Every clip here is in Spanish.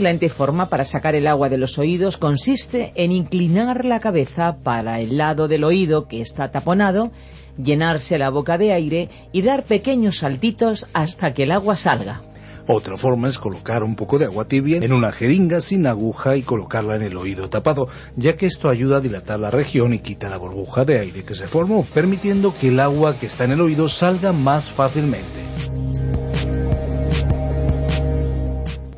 Excelente forma para sacar el agua de los oídos consiste en inclinar la cabeza para el lado del oído que está taponado, llenarse la boca de aire y dar pequeños saltitos hasta que el agua salga. Otra forma es colocar un poco de agua tibia en una jeringa sin aguja y colocarla en el oído tapado, ya que esto ayuda a dilatar la región y quita la burbuja de aire que se formó, permitiendo que el agua que está en el oído salga más fácilmente.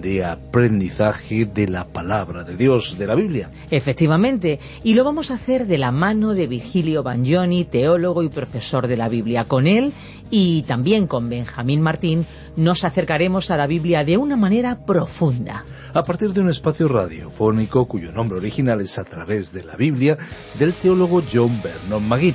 de aprendizaje de la palabra de Dios, de la Biblia. Efectivamente, y lo vamos a hacer de la mano de Virgilio Bagnoni, teólogo y profesor de la Biblia. Con él y también con Benjamín Martín nos acercaremos a la Biblia de una manera profunda. A partir de un espacio radiofónico cuyo nombre original es A través de la Biblia, del teólogo John Vernon Magui.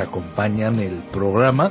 acompañan el programa.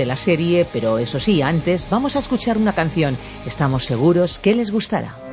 la serie, pero eso sí, antes vamos a escuchar una canción. Estamos seguros que les gustará.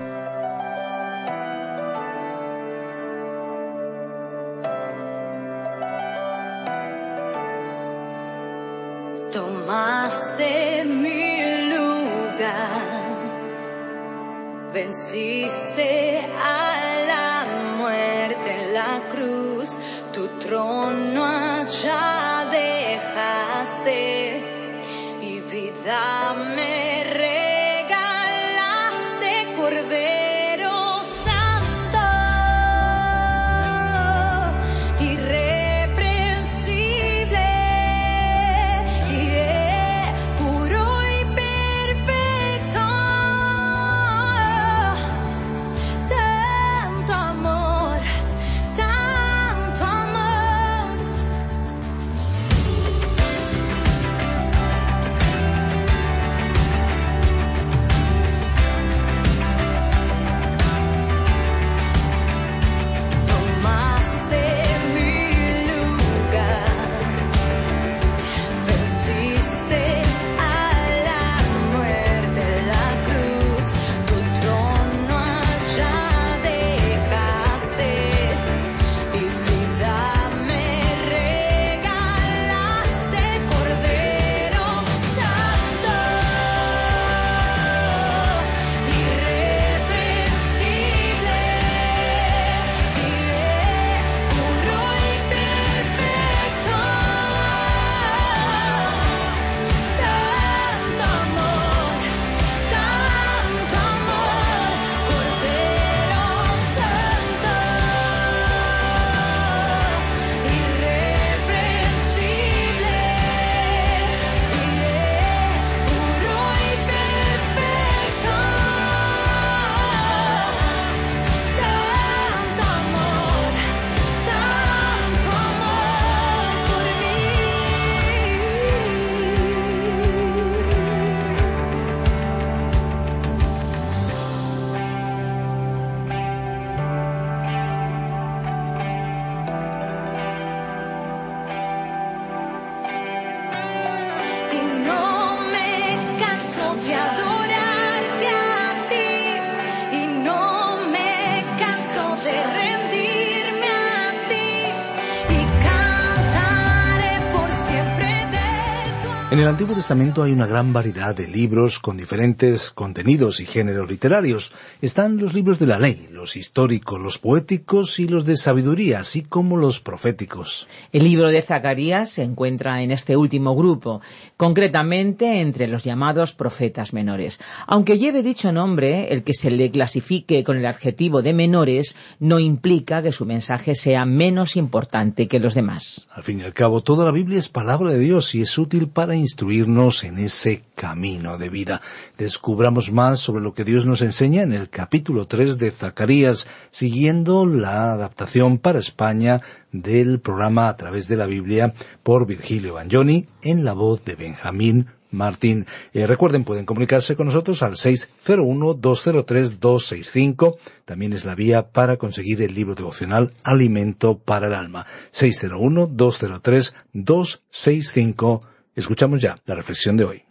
En el Antiguo Testamento hay una gran variedad de libros con diferentes contenidos y géneros literarios. Están los libros de la ley, los históricos, los poéticos y los de sabiduría, así como los proféticos. El libro de Zacarías se encuentra en este último grupo, concretamente entre los llamados profetas menores. Aunque lleve dicho nombre, el que se le clasifique con el adjetivo de menores no implica que su mensaje sea menos importante que los demás. Al fin y al cabo, toda la Biblia es palabra de Dios y es útil para instruirnos en ese camino de vida. Descubramos más sobre lo que Dios nos enseña en el capítulo 3 de Zacarías, siguiendo la adaptación para España del programa A través de la Biblia por Virgilio Bagnoni en la voz de Benjamín Martín. Eh, recuerden, pueden comunicarse con nosotros al 601-203-265. También es la vía para conseguir el libro devocional Alimento para el Alma. 601-203-265. Escuchamos ya la reflexión de hoy.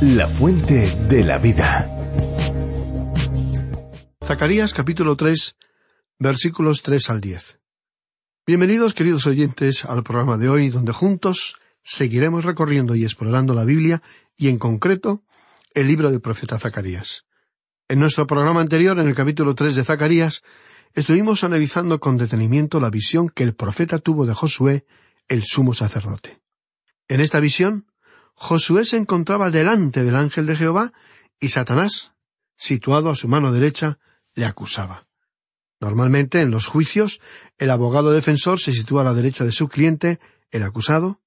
La fuente de la vida. Zacarías capítulo 3, versículos 3 al 10. Bienvenidos queridos oyentes al programa de hoy donde juntos seguiremos recorriendo y explorando la Biblia y en concreto el libro del profeta Zacarías. En nuestro programa anterior, en el capítulo 3 de Zacarías, estuvimos analizando con detenimiento la visión que el profeta tuvo de Josué, el sumo sacerdote. En esta visión, Josué se encontraba delante del ángel de Jehová y Satanás, situado a su mano derecha, le acusaba. Normalmente en los juicios, el abogado defensor se sitúa a la derecha de su cliente, el acusado,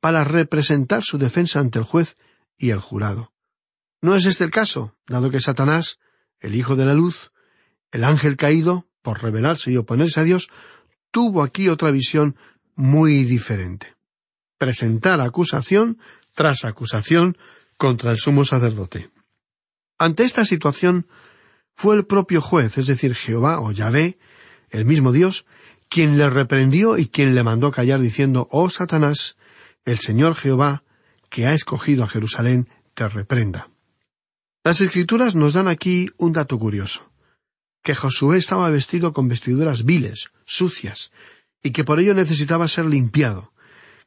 para representar su defensa ante el juez y el jurado. No es este el caso, dado que Satanás, el Hijo de la Luz, el ángel caído, por rebelarse y oponerse a Dios, tuvo aquí otra visión muy diferente presentar acusación tras acusación contra el sumo sacerdote. Ante esta situación fue el propio juez, es decir, Jehová o Yahvé, el mismo Dios, quien le reprendió y quien le mandó callar diciendo, Oh Satanás, el Señor Jehová, que ha escogido a Jerusalén, te reprenda. Las escrituras nos dan aquí un dato curioso, que Josué estaba vestido con vestiduras viles, sucias, y que por ello necesitaba ser limpiado,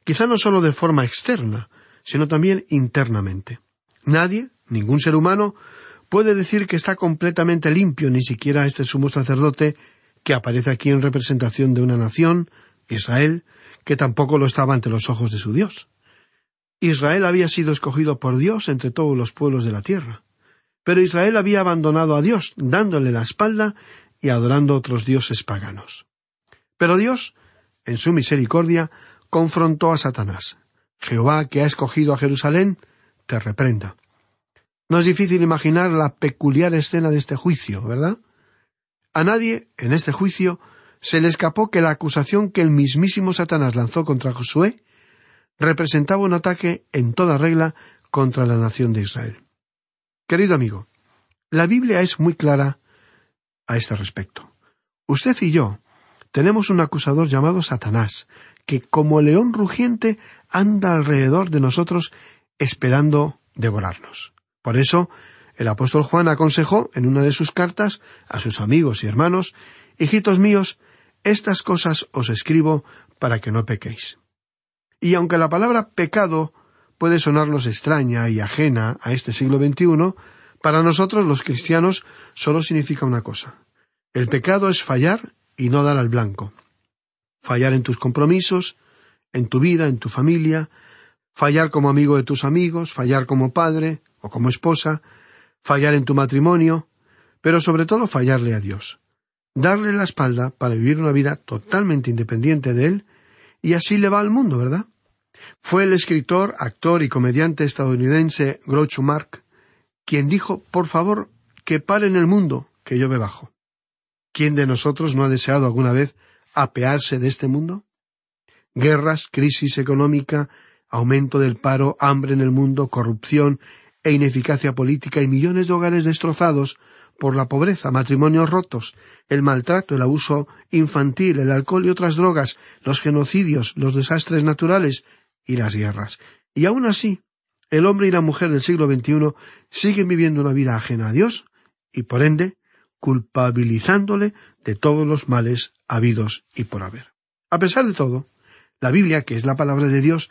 quizá no solo de forma externa, sino también internamente. Nadie, ningún ser humano, puede decir que está completamente limpio, ni siquiera este sumo sacerdote que aparece aquí en representación de una nación, Israel, que tampoco lo estaba ante los ojos de su Dios. Israel había sido escogido por Dios entre todos los pueblos de la tierra. Pero Israel había abandonado a Dios, dándole la espalda y adorando otros dioses paganos. Pero Dios, en su misericordia, confrontó a Satanás. Jehová, que ha escogido a Jerusalén, te reprenda. No es difícil imaginar la peculiar escena de este juicio, ¿verdad? A nadie, en este juicio, se le escapó que la acusación que el mismísimo Satanás lanzó contra Josué representaba un ataque en toda regla contra la nación de Israel. Querido amigo, la Biblia es muy clara a este respecto. Usted y yo tenemos un acusador llamado Satanás, que como león rugiente anda alrededor de nosotros esperando devorarnos. Por eso, el apóstol Juan aconsejó en una de sus cartas a sus amigos y hermanos, Hijitos míos, estas cosas os escribo para que no pequéis. Y aunque la palabra pecado puede sonarnos extraña y ajena a este siglo XXI, para nosotros los cristianos solo significa una cosa. El pecado es fallar y no dar al blanco fallar en tus compromisos, en tu vida, en tu familia, fallar como amigo de tus amigos, fallar como padre o como esposa, fallar en tu matrimonio, pero sobre todo fallarle a Dios. Darle la espalda para vivir una vida totalmente independiente de Él, y así le va al mundo, ¿verdad? Fue el escritor, actor y comediante estadounidense Groucho Marx quien dijo, por favor, que paren el mundo, que yo me bajo. ¿Quién de nosotros no ha deseado alguna vez apearse de este mundo? Guerras, crisis económica, aumento del paro, hambre en el mundo, corrupción e ineficacia política y millones de hogares destrozados por la pobreza, matrimonios rotos, el maltrato, el abuso infantil, el alcohol y otras drogas, los genocidios, los desastres naturales y las guerras. Y aun así, el hombre y la mujer del siglo XXI siguen viviendo una vida ajena a Dios y, por ende, culpabilizándole de todos los males habidos y por haber. A pesar de todo, la Biblia, que es la palabra de Dios,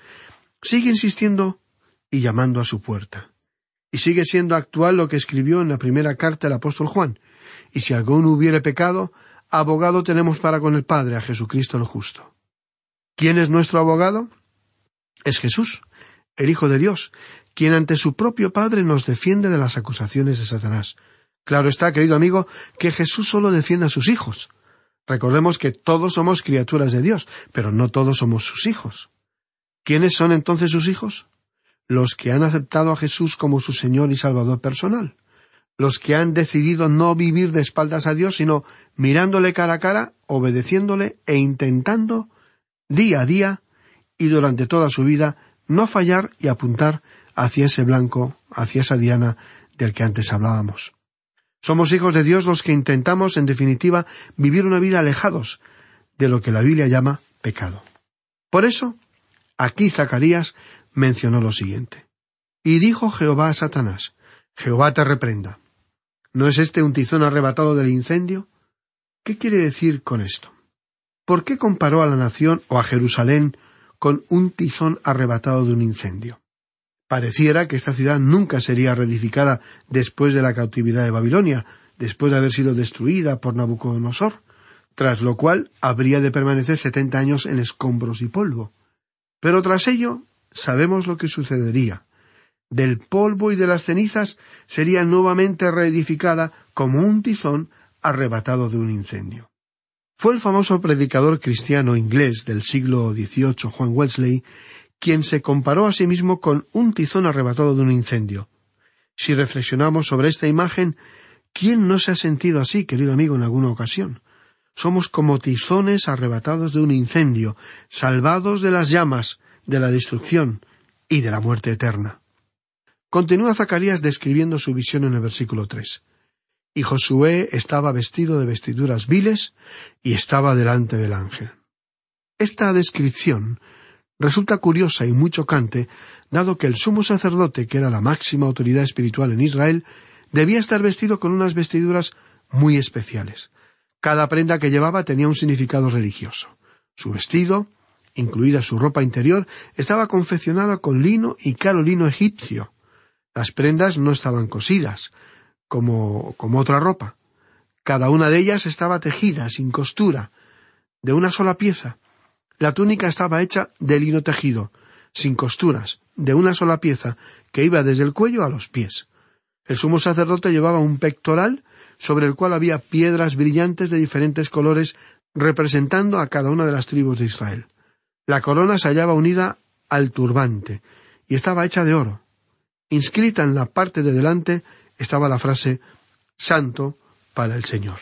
sigue insistiendo y llamando a su puerta. Y sigue siendo actual lo que escribió en la primera carta el apóstol Juan. Y si alguno hubiere pecado, abogado tenemos para con el Padre, a Jesucristo el justo. ¿Quién es nuestro abogado? Es Jesús, el Hijo de Dios, quien ante su propio Padre nos defiende de las acusaciones de Satanás. Claro está, querido amigo, que Jesús solo defiende a sus hijos. Recordemos que todos somos criaturas de Dios, pero no todos somos sus hijos. ¿Quiénes son entonces sus hijos? Los que han aceptado a Jesús como su Señor y Salvador personal. Los que han decidido no vivir de espaldas a Dios, sino mirándole cara a cara, obedeciéndole e intentando, día a día y durante toda su vida, no fallar y apuntar hacia ese blanco, hacia esa diana del que antes hablábamos. Somos hijos de Dios los que intentamos, en definitiva, vivir una vida alejados de lo que la Biblia llama pecado. Por eso, aquí Zacarías mencionó lo siguiente. Y dijo Jehová a Satanás, Jehová te reprenda. ¿No es este un tizón arrebatado del incendio? ¿Qué quiere decir con esto? ¿Por qué comparó a la nación o a Jerusalén con un tizón arrebatado de un incendio? Pareciera que esta ciudad nunca sería reedificada después de la cautividad de Babilonia, después de haber sido destruida por Nabucodonosor, tras lo cual habría de permanecer setenta años en escombros y polvo. Pero tras ello sabemos lo que sucedería. Del polvo y de las cenizas sería nuevamente reedificada como un tizón arrebatado de un incendio. Fue el famoso predicador cristiano inglés del siglo XVIII, Juan Wesley, quien se comparó a sí mismo con un tizón arrebatado de un incendio. Si reflexionamos sobre esta imagen, ¿quién no se ha sentido así, querido amigo, en alguna ocasión? Somos como tizones arrebatados de un incendio, salvados de las llamas, de la destrucción y de la muerte eterna. Continúa Zacarías describiendo su visión en el versículo tres. Y Josué estaba vestido de vestiduras viles y estaba delante del ángel. Esta descripción resulta curiosa y muy chocante, dado que el sumo sacerdote, que era la máxima autoridad espiritual en Israel, debía estar vestido con unas vestiduras muy especiales. Cada prenda que llevaba tenía un significado religioso. Su vestido, incluida su ropa interior, estaba confeccionada con lino y caro lino egipcio. Las prendas no estaban cosidas, como, como otra ropa. Cada una de ellas estaba tejida, sin costura, de una sola pieza, la túnica estaba hecha de lino tejido, sin costuras, de una sola pieza, que iba desde el cuello a los pies. El sumo sacerdote llevaba un pectoral sobre el cual había piedras brillantes de diferentes colores representando a cada una de las tribus de Israel. La corona se hallaba unida al turbante y estaba hecha de oro. Inscrita en la parte de delante estaba la frase Santo para el Señor.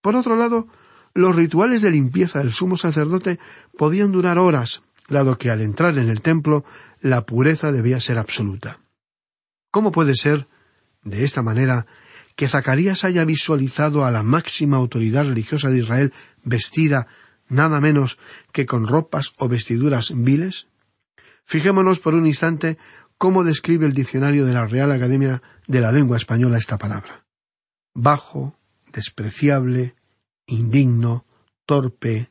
Por otro lado, los rituales de limpieza del sumo sacerdote podían durar horas, dado que al entrar en el templo la pureza debía ser absoluta. ¿Cómo puede ser, de esta manera, que Zacarías haya visualizado a la máxima autoridad religiosa de Israel vestida nada menos que con ropas o vestiduras viles? Fijémonos por un instante cómo describe el diccionario de la Real Academia de la Lengua Española esta palabra. Bajo, despreciable, indigno, torpe,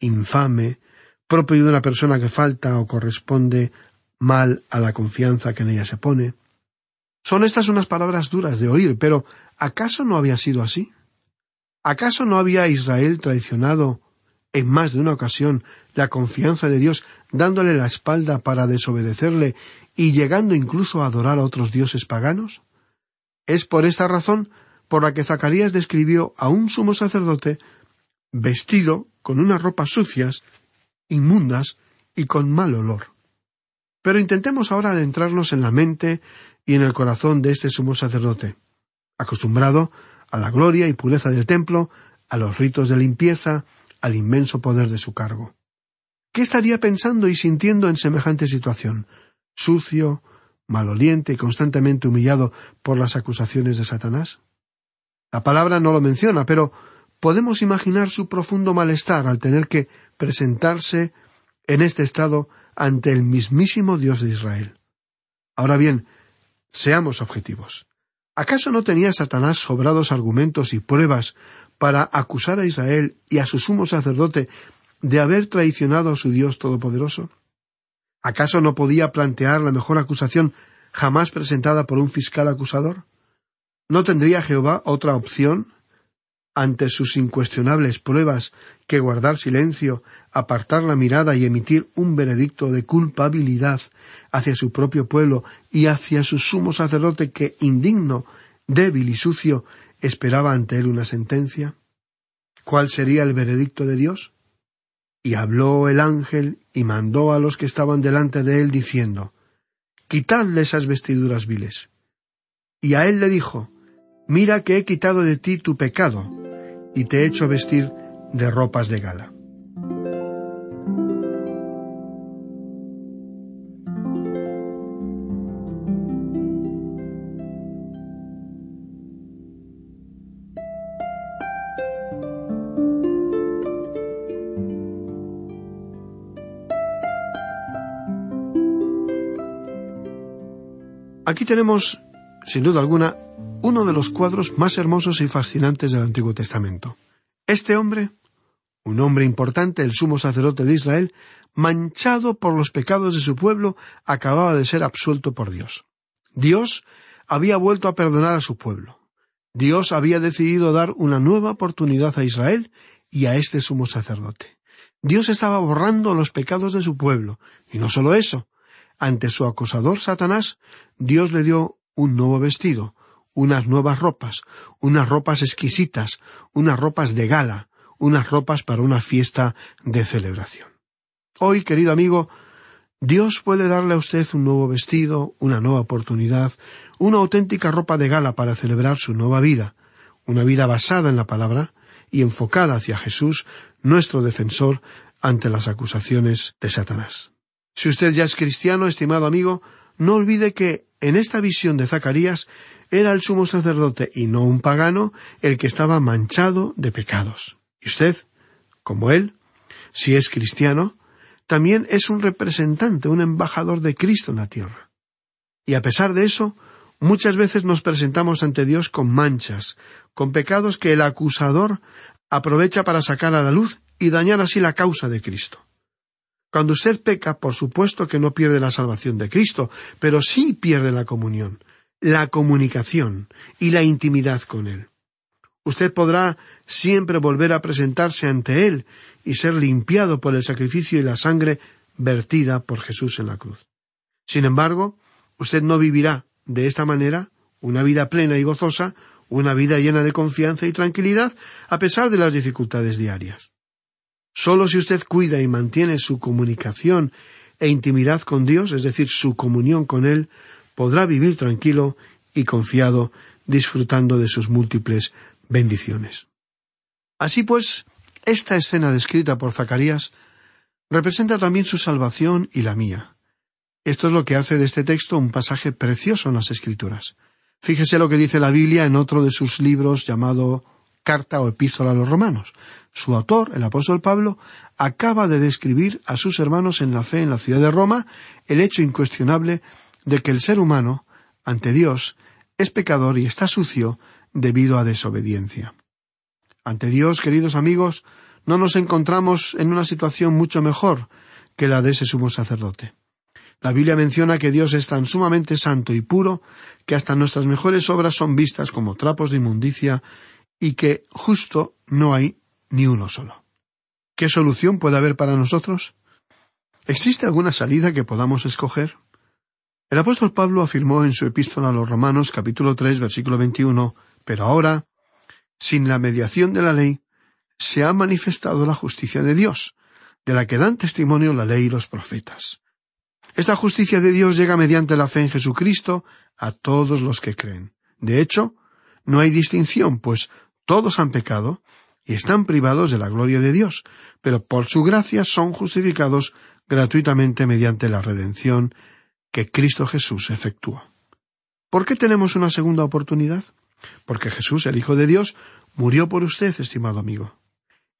infame, propio de una persona que falta o corresponde mal a la confianza que en ella se pone. Son estas unas palabras duras de oír, pero ¿acaso no había sido así? ¿Acaso no había Israel traicionado en más de una ocasión la confianza de Dios dándole la espalda para desobedecerle y llegando incluso a adorar a otros dioses paganos? Es por esta razón por la que Zacarías describió a un sumo sacerdote vestido con unas ropas sucias, inmundas y con mal olor. Pero intentemos ahora adentrarnos en la mente y en el corazón de este sumo sacerdote, acostumbrado a la gloria y pureza del templo, a los ritos de limpieza, al inmenso poder de su cargo. ¿Qué estaría pensando y sintiendo en semejante situación? Sucio, maloliente y constantemente humillado por las acusaciones de Satanás? La palabra no lo menciona, pero podemos imaginar su profundo malestar al tener que presentarse en este estado ante el mismísimo Dios de Israel. Ahora bien, seamos objetivos. ¿Acaso no tenía Satanás sobrados argumentos y pruebas para acusar a Israel y a su sumo sacerdote de haber traicionado a su Dios Todopoderoso? ¿Acaso no podía plantear la mejor acusación jamás presentada por un fiscal acusador? ¿No tendría Jehová otra opción ante sus incuestionables pruebas que guardar silencio, apartar la mirada y emitir un veredicto de culpabilidad hacia su propio pueblo y hacia su sumo sacerdote que, indigno, débil y sucio, esperaba ante él una sentencia? ¿Cuál sería el veredicto de Dios? Y habló el ángel y mandó a los que estaban delante de él diciendo Quitadle esas vestiduras viles. Y a él le dijo Mira que he quitado de ti tu pecado, y te he hecho vestir de ropas de gala. Aquí tenemos, sin duda alguna, uno de los cuadros más hermosos y fascinantes del Antiguo Testamento. Este hombre, un hombre importante, el sumo sacerdote de Israel, manchado por los pecados de su pueblo, acababa de ser absuelto por Dios. Dios había vuelto a perdonar a su pueblo. Dios había decidido dar una nueva oportunidad a Israel y a este sumo sacerdote. Dios estaba borrando los pecados de su pueblo, y no solo eso. Ante su acusador Satanás, Dios le dio un nuevo vestido, unas nuevas ropas, unas ropas exquisitas, unas ropas de gala, unas ropas para una fiesta de celebración. Hoy, querido amigo, Dios puede darle a usted un nuevo vestido, una nueva oportunidad, una auténtica ropa de gala para celebrar su nueva vida, una vida basada en la palabra y enfocada hacia Jesús, nuestro defensor, ante las acusaciones de Satanás. Si usted ya es cristiano, estimado amigo, no olvide que en esta visión de Zacarías era el sumo sacerdote y no un pagano el que estaba manchado de pecados. Y usted, como él, si es cristiano, también es un representante, un embajador de Cristo en la tierra. Y a pesar de eso, muchas veces nos presentamos ante Dios con manchas, con pecados que el acusador aprovecha para sacar a la luz y dañar así la causa de Cristo. Cuando usted peca, por supuesto que no pierde la salvación de Cristo, pero sí pierde la comunión, la comunicación y la intimidad con Él. Usted podrá siempre volver a presentarse ante Él y ser limpiado por el sacrificio y la sangre vertida por Jesús en la cruz. Sin embargo, usted no vivirá de esta manera una vida plena y gozosa, una vida llena de confianza y tranquilidad, a pesar de las dificultades diarias. Solo si usted cuida y mantiene su comunicación e intimidad con Dios, es decir, su comunión con Él, podrá vivir tranquilo y confiado, disfrutando de sus múltiples bendiciones. Así pues, esta escena descrita por Zacarías representa también su salvación y la mía. Esto es lo que hace de este texto un pasaje precioso en las Escrituras. Fíjese lo que dice la Biblia en otro de sus libros llamado Carta o Epístola a los Romanos. Su autor, el apóstol Pablo, acaba de describir a sus hermanos en la fe en la ciudad de Roma el hecho incuestionable de que el ser humano, ante Dios, es pecador y está sucio debido a desobediencia. Ante Dios, queridos amigos, no nos encontramos en una situación mucho mejor que la de ese sumo sacerdote. La Biblia menciona que Dios es tan sumamente santo y puro que hasta nuestras mejores obras son vistas como trapos de inmundicia y que justo no hay ni uno solo. ¿Qué solución puede haber para nosotros? ¿Existe alguna salida que podamos escoger? El apóstol Pablo afirmó en su epístola a los Romanos capítulo tres versículo veintiuno Pero ahora, sin la mediación de la ley, se ha manifestado la justicia de Dios, de la que dan testimonio la ley y los profetas. Esta justicia de Dios llega mediante la fe en Jesucristo a todos los que creen. De hecho, no hay distinción, pues todos han pecado y están privados de la gloria de Dios, pero por su gracia son justificados gratuitamente mediante la redención que Cristo Jesús efectúa. ¿Por qué tenemos una segunda oportunidad? Porque Jesús, el Hijo de Dios, murió por usted, estimado amigo.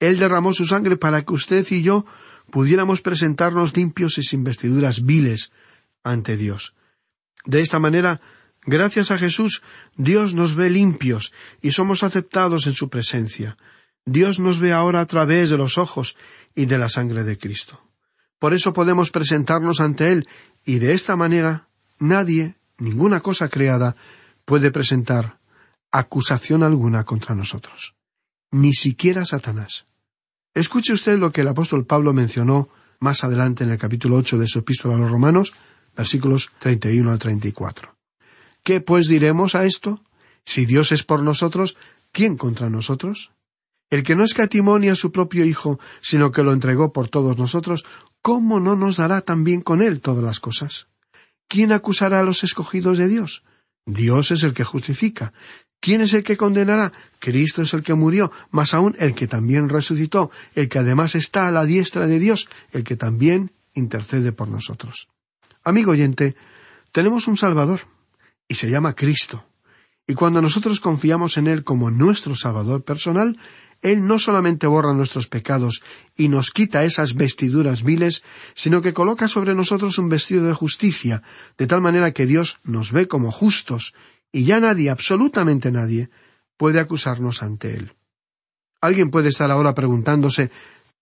Él derramó su sangre para que usted y yo pudiéramos presentarnos limpios y sin vestiduras viles ante Dios. De esta manera, gracias a Jesús, Dios nos ve limpios y somos aceptados en su presencia. Dios nos ve ahora a través de los ojos y de la sangre de Cristo. Por eso podemos presentarnos ante Él, y de esta manera nadie, ninguna cosa creada, puede presentar acusación alguna contra nosotros. Ni siquiera Satanás. Escuche usted lo que el apóstol Pablo mencionó más adelante en el capítulo ocho de su epístola a los Romanos, versículos treinta y uno al treinta y cuatro. ¿Qué pues diremos a esto? Si Dios es por nosotros, ¿quién contra nosotros? El que no escatimó ni a su propio Hijo, sino que lo entregó por todos nosotros, ¿cómo no nos dará también con él todas las cosas? ¿Quién acusará a los escogidos de Dios? Dios es el que justifica. ¿Quién es el que condenará? Cristo es el que murió, más aún el que también resucitó, el que además está a la diestra de Dios, el que también intercede por nosotros. Amigo oyente, tenemos un Salvador, y se llama Cristo. Y cuando nosotros confiamos en Él como nuestro Salvador personal, Él no solamente borra nuestros pecados y nos quita esas vestiduras viles, sino que coloca sobre nosotros un vestido de justicia, de tal manera que Dios nos ve como justos, y ya nadie, absolutamente nadie, puede acusarnos ante Él. Alguien puede estar ahora preguntándose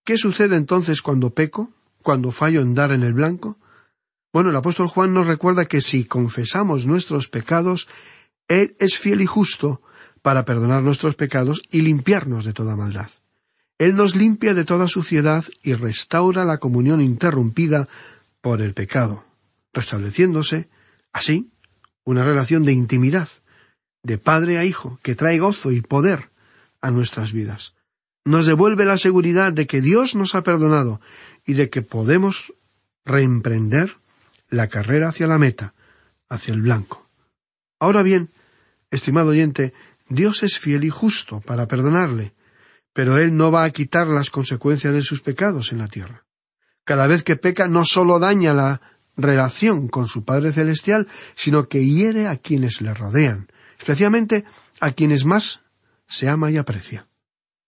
¿Qué sucede entonces cuando peco? ¿Cuando fallo en dar en el blanco? Bueno, el apóstol Juan nos recuerda que si confesamos nuestros pecados, Él es fiel y justo para perdonar nuestros pecados y limpiarnos de toda maldad. Él nos limpia de toda suciedad y restaura la comunión interrumpida por el pecado, restableciéndose, así, una relación de intimidad, de padre a hijo, que trae gozo y poder a nuestras vidas. Nos devuelve la seguridad de que Dios nos ha perdonado y de que podemos reemprender la carrera hacia la meta, hacia el blanco. Ahora bien, estimado oyente, Dios es fiel y justo para perdonarle, pero Él no va a quitar las consecuencias de sus pecados en la tierra. Cada vez que peca no sólo daña la relación con su Padre Celestial, sino que hiere a quienes le rodean, especialmente a quienes más se ama y aprecia.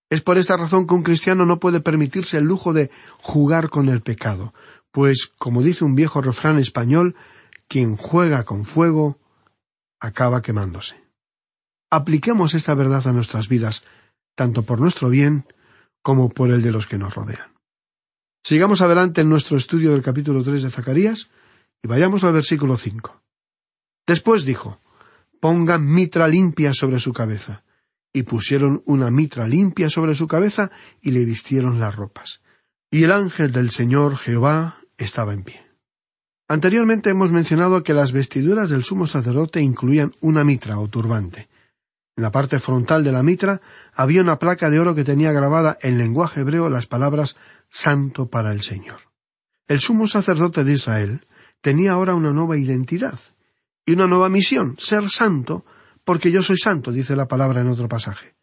Es por esta razón que un cristiano no puede permitirse el lujo de jugar con el pecado, pues, como dice un viejo refrán español, quien juega con fuego acaba quemándose. Apliquemos esta verdad a nuestras vidas, tanto por nuestro bien como por el de los que nos rodean. Sigamos adelante en nuestro estudio del capítulo tres de Zacarías y vayamos al versículo cinco. Después dijo Pongan mitra limpia sobre su cabeza. Y pusieron una mitra limpia sobre su cabeza y le vistieron las ropas. Y el ángel del Señor Jehová estaba en pie. Anteriormente hemos mencionado que las vestiduras del sumo sacerdote incluían una mitra o turbante. En la parte frontal de la mitra había una placa de oro que tenía grabada en lenguaje hebreo las palabras Santo para el Señor. El sumo sacerdote de Israel tenía ahora una nueva identidad y una nueva misión, ser santo, porque yo soy santo, dice la palabra en otro pasaje.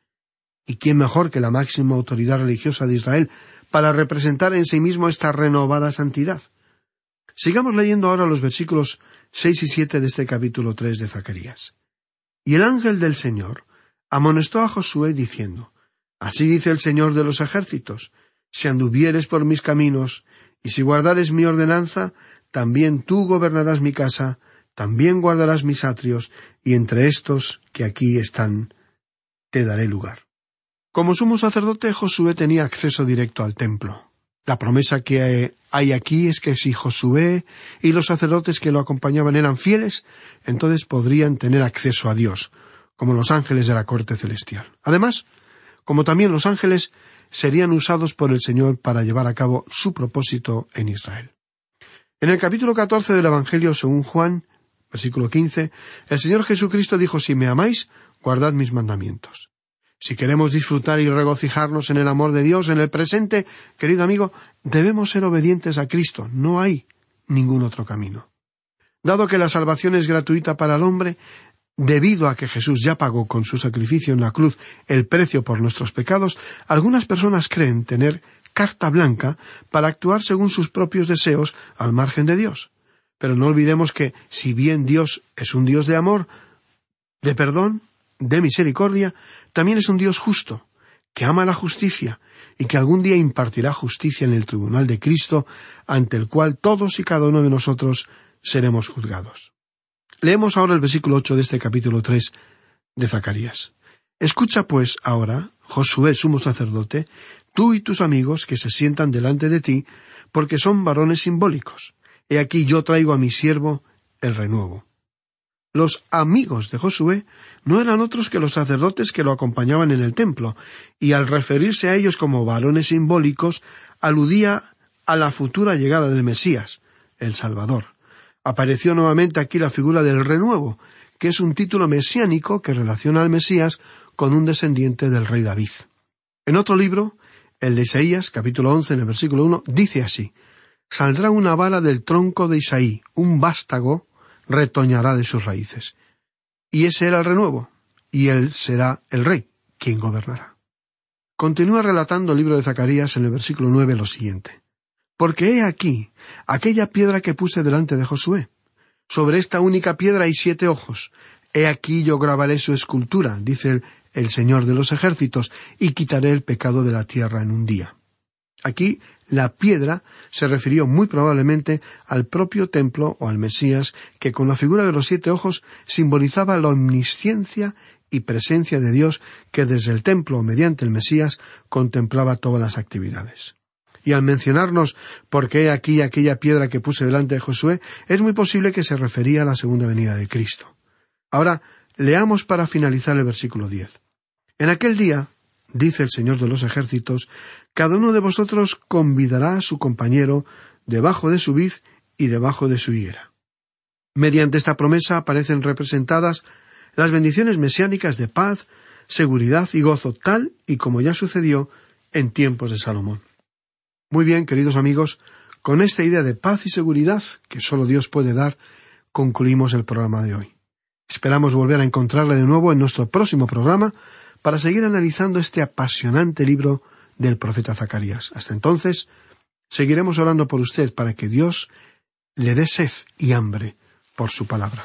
¿Y quién mejor que la máxima autoridad religiosa de Israel para representar en sí mismo esta renovada santidad. Sigamos leyendo ahora los versículos seis y siete de este capítulo tres de Zacarías. Y el ángel del Señor amonestó a Josué diciendo Así dice el Señor de los ejércitos si anduvieres por mis caminos, y si guardares mi ordenanza, también tú gobernarás mi casa, también guardarás mis atrios, y entre estos que aquí están te daré lugar. Como sumo sacerdote, Josué tenía acceso directo al templo. La promesa que hay aquí es que si Josué y los sacerdotes que lo acompañaban eran fieles, entonces podrían tener acceso a Dios, como los ángeles de la corte celestial. Además, como también los ángeles serían usados por el Señor para llevar a cabo su propósito en Israel. En el capítulo catorce del Evangelio según Juan, versículo quince, el Señor Jesucristo dijo Si me amáis, guardad mis mandamientos. Si queremos disfrutar y regocijarnos en el amor de Dios en el presente, querido amigo, debemos ser obedientes a Cristo. No hay ningún otro camino. Dado que la salvación es gratuita para el hombre, debido a que Jesús ya pagó con su sacrificio en la cruz el precio por nuestros pecados, algunas personas creen tener carta blanca para actuar según sus propios deseos al margen de Dios. Pero no olvidemos que, si bien Dios es un Dios de amor, de perdón, de misericordia, también es un Dios justo, que ama la justicia y que algún día impartirá justicia en el tribunal de Cristo, ante el cual todos y cada uno de nosotros seremos juzgados. Leemos ahora el versículo ocho de este capítulo tres de Zacarías. Escucha pues ahora, Josué, sumo sacerdote, tú y tus amigos que se sientan delante de ti, porque son varones simbólicos. He aquí yo traigo a mi siervo el renuevo. Los amigos de Josué no eran otros que los sacerdotes que lo acompañaban en el templo, y al referirse a ellos como varones simbólicos, aludía a la futura llegada del Mesías, el Salvador. Apareció nuevamente aquí la figura del renuevo, que es un título mesiánico que relaciona al Mesías con un descendiente del rey David. En otro libro, el de Isaías, capítulo once, en el versículo uno, dice así Saldrá una vara del tronco de Isaí, un vástago retoñará de sus raíces. Y ese era el renuevo, y él será el rey, quien gobernará. Continúa relatando el libro de Zacarías en el versículo nueve lo siguiente. Porque he aquí aquella piedra que puse delante de Josué. Sobre esta única piedra hay siete ojos. He aquí yo grabaré su escultura, dice el, el Señor de los ejércitos, y quitaré el pecado de la tierra en un día. Aquí la piedra se refirió muy probablemente al propio templo o al Mesías, que con la figura de los siete ojos simbolizaba la omnisciencia y presencia de Dios que desde el templo mediante el Mesías contemplaba todas las actividades. Y al mencionarnos por qué aquí aquella piedra que puse delante de Josué, es muy posible que se refería a la segunda venida de Cristo. Ahora, leamos para finalizar el versículo diez. En aquel día, dice el Señor de los ejércitos, cada uno de vosotros convidará a su compañero debajo de su vid y debajo de su higuera. Mediante esta promesa aparecen representadas las bendiciones mesiánicas de paz, seguridad y gozo, tal y como ya sucedió en tiempos de Salomón. Muy bien, queridos amigos, con esta idea de paz y seguridad que solo Dios puede dar, concluimos el programa de hoy. Esperamos volver a encontrarle de nuevo en nuestro próximo programa para seguir analizando este apasionante libro del profeta Zacarías. Hasta entonces, seguiremos orando por usted para que Dios le dé sed y hambre por su palabra.